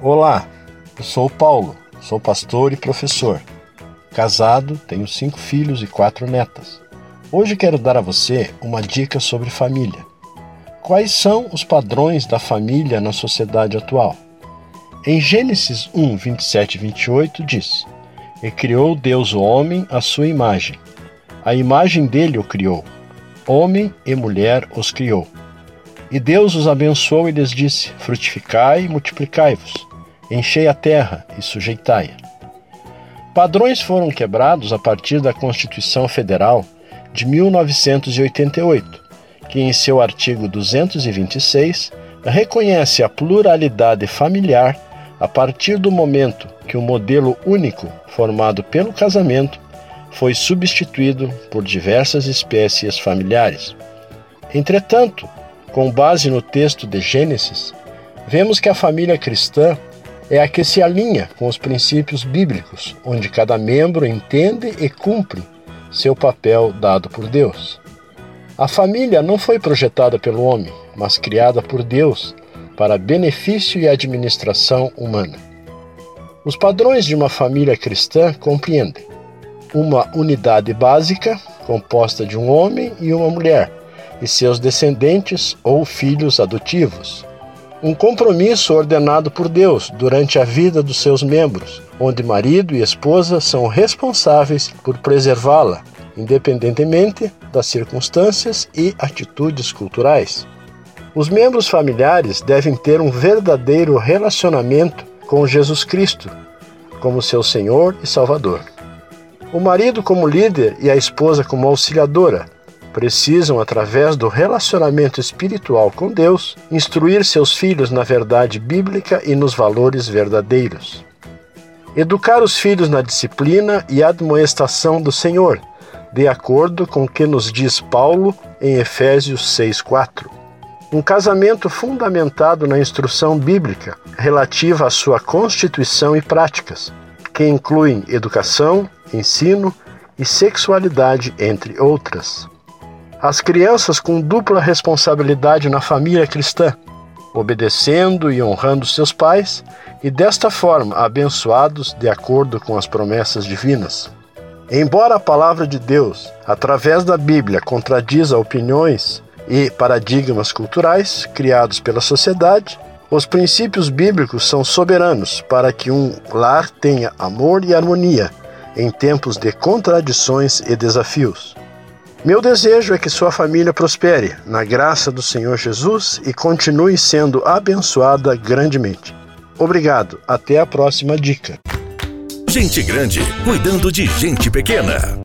Olá, eu sou o Paulo, sou pastor e professor. Casado, tenho cinco filhos e quatro netas. Hoje quero dar a você uma dica sobre família. Quais são os padrões da família na sociedade atual? Em Gênesis 1, 27 e 28 diz: E criou Deus o homem à sua imagem. A imagem dele o criou. Homem e mulher os criou. E Deus os abençoou e lhes disse: Frutificai e multiplicai-vos enchei a terra e sujeitai-a. Padrões foram quebrados a partir da Constituição Federal de 1988, que, em seu artigo 226, reconhece a pluralidade familiar a partir do momento que o modelo único formado pelo casamento foi substituído por diversas espécies familiares. Entretanto, com base no texto de Gênesis, vemos que a família cristã é a que se alinha com os princípios bíblicos, onde cada membro entende e cumpre seu papel dado por Deus. A família não foi projetada pelo homem, mas criada por Deus para benefício e administração humana. Os padrões de uma família cristã compreendem uma unidade básica, composta de um homem e uma mulher, e seus descendentes ou filhos adotivos um compromisso ordenado por Deus durante a vida dos seus membros, onde marido e esposa são responsáveis por preservá-la, independentemente das circunstâncias e atitudes culturais. Os membros familiares devem ter um verdadeiro relacionamento com Jesus Cristo, como seu Senhor e Salvador. O marido como líder e a esposa como auxiliadora, precisam, através do relacionamento espiritual com Deus, instruir seus filhos na verdade bíblica e nos valores verdadeiros. Educar os filhos na disciplina e admoestação do Senhor, de acordo com o que nos diz Paulo em Efésios 6,4. Um casamento fundamentado na instrução bíblica relativa à sua constituição e práticas, que incluem educação, ensino e sexualidade, entre outras as crianças com dupla responsabilidade na família cristã, obedecendo e honrando seus pais e desta forma abençoados de acordo com as promessas divinas. Embora a palavra de Deus, através da Bíblia, contradiza opiniões e paradigmas culturais criados pela sociedade, os princípios bíblicos são soberanos para que um lar tenha amor e harmonia em tempos de contradições e desafios. Meu desejo é que sua família prospere na graça do Senhor Jesus e continue sendo abençoada grandemente. Obrigado. Até a próxima dica. Gente grande cuidando de gente pequena.